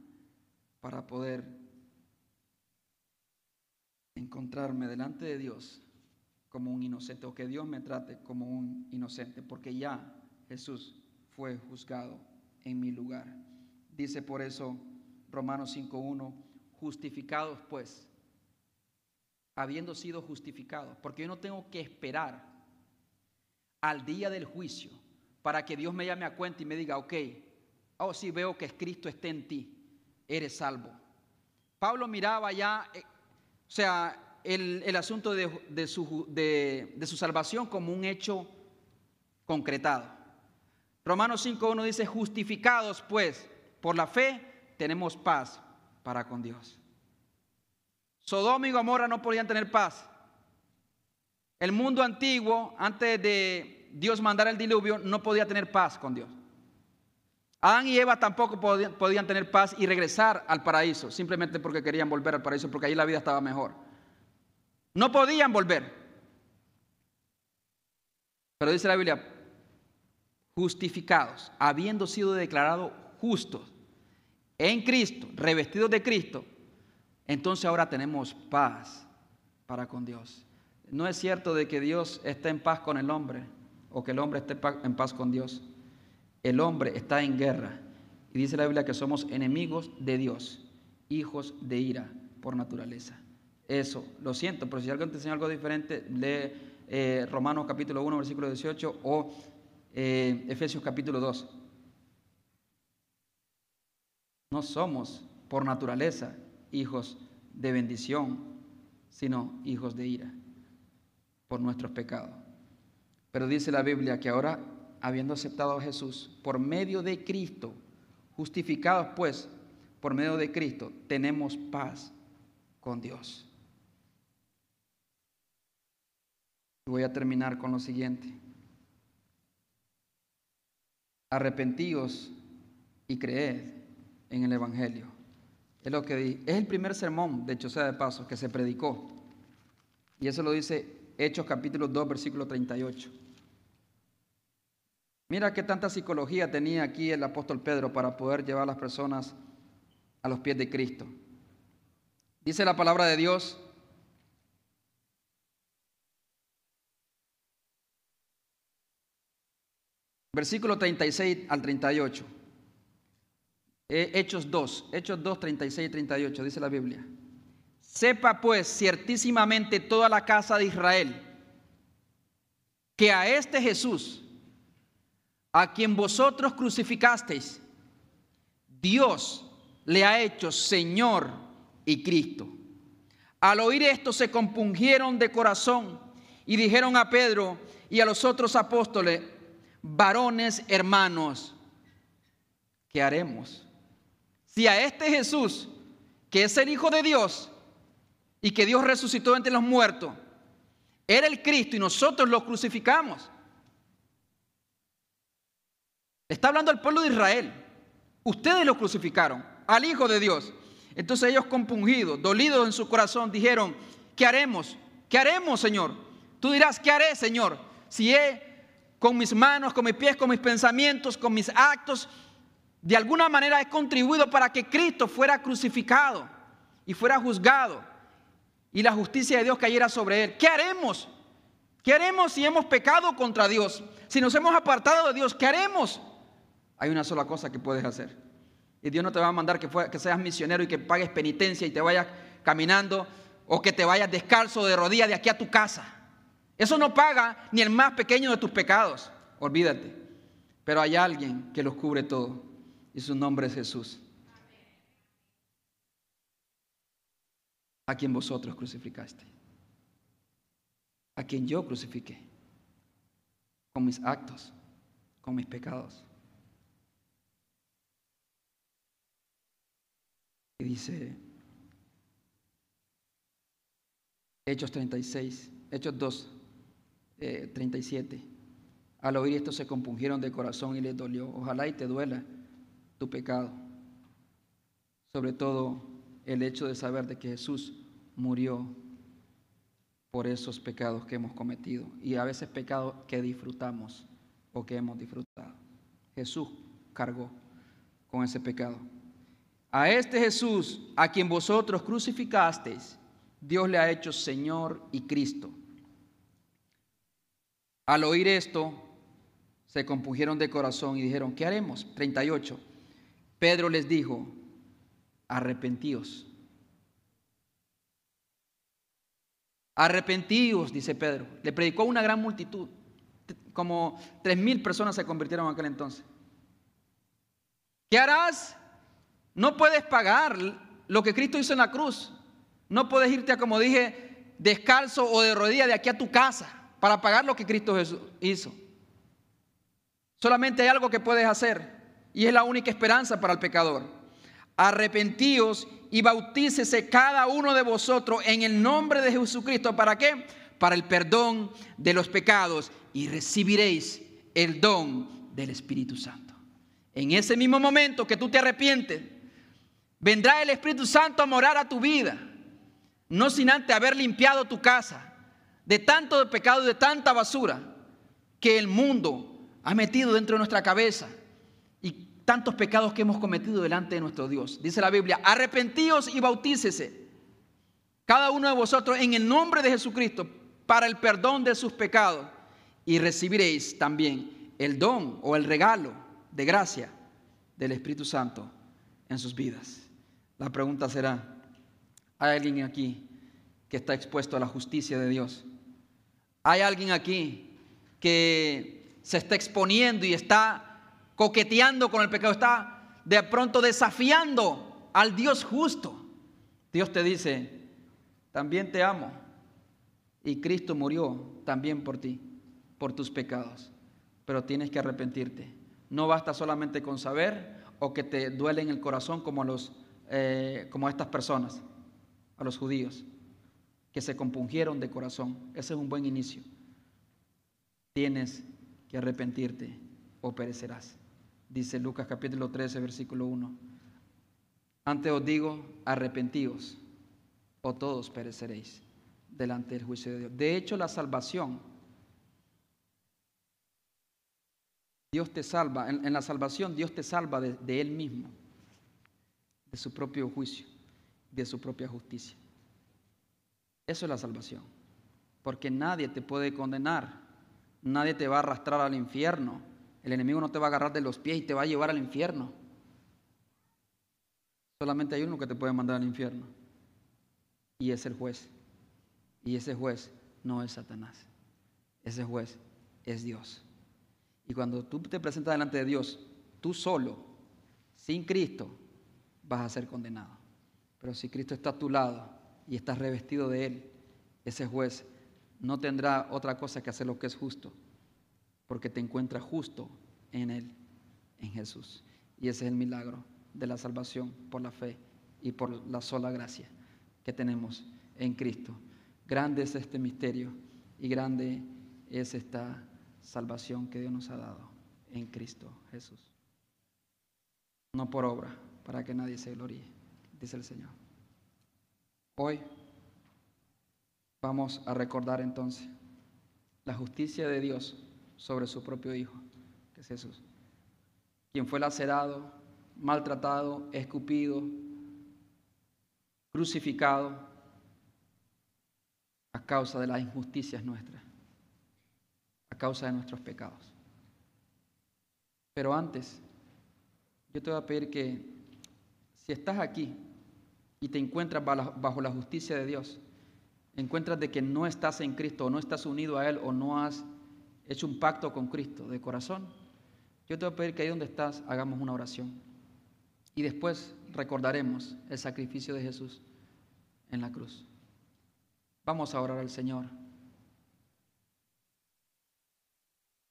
para poder encontrarme delante de Dios como un inocente o que Dios me trate como un inocente, porque ya Jesús fue juzgado en mi lugar. Dice por eso Romanos 5.1, justificados pues, habiendo sido justificados, porque yo no tengo que esperar al día del juicio para que Dios me llame a cuenta y me diga, ok, oh sí veo que Cristo esté en ti eres salvo. Pablo miraba ya, eh, o sea, el, asunto de, su, de, su, salvación como un hecho concretado. Romanos 5.1 dice, justificados pues por la fe, tenemos paz para con Dios. Sodoma y Gomorra no podían tener paz. El mundo antiguo, antes de Dios mandar el diluvio, no podía tener paz con Dios. Adán y Eva tampoco podían, tener paz y regresar al paraíso, simplemente porque querían volver al paraíso, porque ahí la vida estaba mejor. No podían volver. Pero dice la Biblia, justificados, habiendo sido declarados justos en Cristo, revestidos de Cristo, entonces ahora tenemos paz para con Dios. No es cierto de que Dios esté en paz con el hombre o que el hombre esté en paz con Dios. El hombre está en guerra. Y dice la Biblia que somos enemigos de Dios, hijos de ira por naturaleza. Eso, lo siento, pero si alguien te enseña algo diferente, lee eh, Romanos capítulo 1, versículo 18 o eh, Efesios capítulo 2. No somos por naturaleza hijos de bendición, sino hijos de ira por nuestros pecados. Pero dice la Biblia que ahora, habiendo aceptado a Jesús por medio de Cristo, justificados pues por medio de Cristo, tenemos paz con Dios. Voy a terminar con lo siguiente. Arrepentíos y creed en el Evangelio. Es lo que Es el primer sermón, de hecho de paso, que se predicó. Y eso lo dice Hechos capítulo 2, versículo 38. Mira qué tanta psicología tenía aquí el apóstol Pedro para poder llevar a las personas a los pies de Cristo. Dice la palabra de Dios Versículo 36 al 38. Eh, Hechos 2, Hechos 2, 36 y 38, dice la Biblia. Sepa pues ciertísimamente toda la casa de Israel que a este Jesús, a quien vosotros crucificasteis, Dios le ha hecho Señor y Cristo. Al oír esto se compungieron de corazón y dijeron a Pedro y a los otros apóstoles, varones hermanos, ¿qué haremos? Si a este Jesús, que es el Hijo de Dios y que Dios resucitó entre los muertos, era el Cristo y nosotros lo crucificamos. Está hablando al pueblo de Israel. Ustedes lo crucificaron, al Hijo de Dios. Entonces ellos compungidos, dolidos en su corazón, dijeron, ¿qué haremos? ¿Qué haremos, Señor? Tú dirás, ¿qué haré, Señor? Si he con mis manos, con mis pies, con mis pensamientos, con mis actos, de alguna manera he contribuido para que Cristo fuera crucificado y fuera juzgado y la justicia de Dios cayera sobre él. ¿Qué haremos? ¿Qué haremos si hemos pecado contra Dios? Si nos hemos apartado de Dios, ¿qué haremos? Hay una sola cosa que puedes hacer. Y Dios no te va a mandar que, seas misionero y que pagues penitencia y te vayas caminando o que te vayas descalzo de rodillas de aquí a tu casa. Eso no paga ni el más pequeño de tus pecados, olvídate. Pero hay alguien que los cubre todo y su nombre es Jesús. A quien vosotros crucificaste. A quien yo crucifiqué. Con mis actos, con mis pecados. Y dice Hechos 36, Hechos 2, 37. Eh, Al oír esto se compungieron de corazón y les dolió. Ojalá y te duela tu pecado. Sobre todo el hecho de saber de que Jesús murió por esos pecados que hemos cometido y a veces pecados que disfrutamos o que hemos disfrutado. Jesús cargó con ese pecado. A este Jesús, a quien vosotros crucificasteis, Dios le ha hecho Señor y Cristo. Al oír esto, se compugieron de corazón y dijeron, ¿qué haremos? 38. Pedro les dijo, arrepentíos. Arrepentíos, dice Pedro. Le predicó una gran multitud. Como tres mil personas se convirtieron en aquel entonces. ¿Qué harás? No puedes pagar lo que Cristo hizo en la cruz. No puedes irte, como dije, descalzo o de rodilla de aquí a tu casa para pagar lo que Cristo hizo. Solamente hay algo que puedes hacer y es la única esperanza para el pecador. Arrepentíos y bautícese cada uno de vosotros en el nombre de Jesucristo. ¿Para qué? Para el perdón de los pecados y recibiréis el don del Espíritu Santo. En ese mismo momento que tú te arrepientes, vendrá el Espíritu Santo a morar a tu vida, no sin antes haber limpiado tu casa, de tanto pecado y de tanta basura que el mundo ha metido dentro de nuestra cabeza y tantos pecados que hemos cometido delante de nuestro Dios. Dice la Biblia, arrepentíos y bautícese cada uno de vosotros en el nombre de Jesucristo para el perdón de sus pecados y recibiréis también el don o el regalo de gracia del Espíritu Santo en sus vidas. La pregunta será, ¿hay alguien aquí que está expuesto a la justicia de Dios? ¿Hay alguien aquí que se está exponiendo y está coqueteando con el pecado? Está de pronto desafiando al Dios justo. Dios te dice, también te amo. Y Cristo murió también por ti, por tus pecados. Pero tienes que arrepentirte. No basta solamente con saber o que te duele en el corazón como, los, eh, como a estas personas, a los judíos, que se compungieron de corazón. Ese es un buen inicio. Tienes que arrepentirte o perecerás. Dice Lucas capítulo 13, versículo 1. Antes os digo, arrepentíos o todos pereceréis delante del juicio de Dios. De hecho, la salvación, Dios te salva, en, la salvación Dios te salva de, de Él mismo, de su propio juicio, de su propia justicia. Eso es la salvación, porque nadie te puede condenar, nadie te va a arrastrar al infierno, el enemigo no te va a agarrar de los pies y te va a llevar al infierno. Solamente hay uno que te puede mandar al infierno, y es el juez. Y ese juez no es Satanás. Ese juez es Dios. Y cuando tú te presentas delante de Dios, tú solo, sin Cristo, vas a ser condenado. Pero si Cristo está a tu lado y estás revestido de Él, ese juez no tendrá otra cosa que hacer lo que es justo, porque te encuentras justo en Él, en Jesús. Y ese es el milagro de la salvación por la fe y por la sola gracia que tenemos en Cristo. Grande es este misterio y grande es esta salvación que Dios nos ha dado en Cristo Jesús. No por obra, para que nadie se gloríe, dice el Señor. Hoy vamos a recordar entonces la justicia de Dios sobre su propio Hijo, que es Jesús, quien fue lacerado, maltratado, escupido, crucificado a causa de las injusticias nuestras, a causa de nuestros pecados. Pero antes, yo te voy a pedir que si estás aquí y te encuentras bajo la justicia de Dios, encuentras de que no estás en Cristo o no estás unido a Él o no has hecho un pacto con Cristo de corazón, yo te voy a pedir que ahí donde estás hagamos una oración. Y después recordaremos el sacrificio de Jesús en la cruz. Vamos a orar al Señor.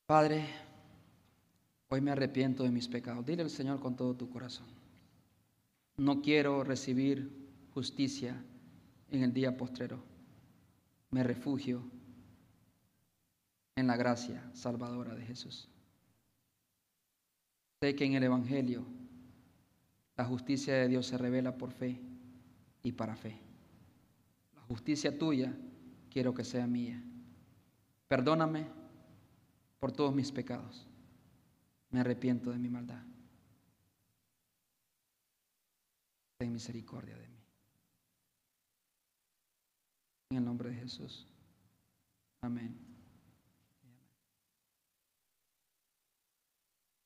Padre, hoy me arrepiento de mis pecados. Dile al Señor con todo tu corazón. No quiero recibir justicia en el día postrero. Me refugio en la gracia salvadora de Jesús. Sé que en el Evangelio la justicia de Dios se revela por fe y para fe justicia tuya quiero que sea mía. Perdóname por todos mis pecados. Me arrepiento de mi maldad. Ten misericordia de mí. En el nombre de Jesús. Amén.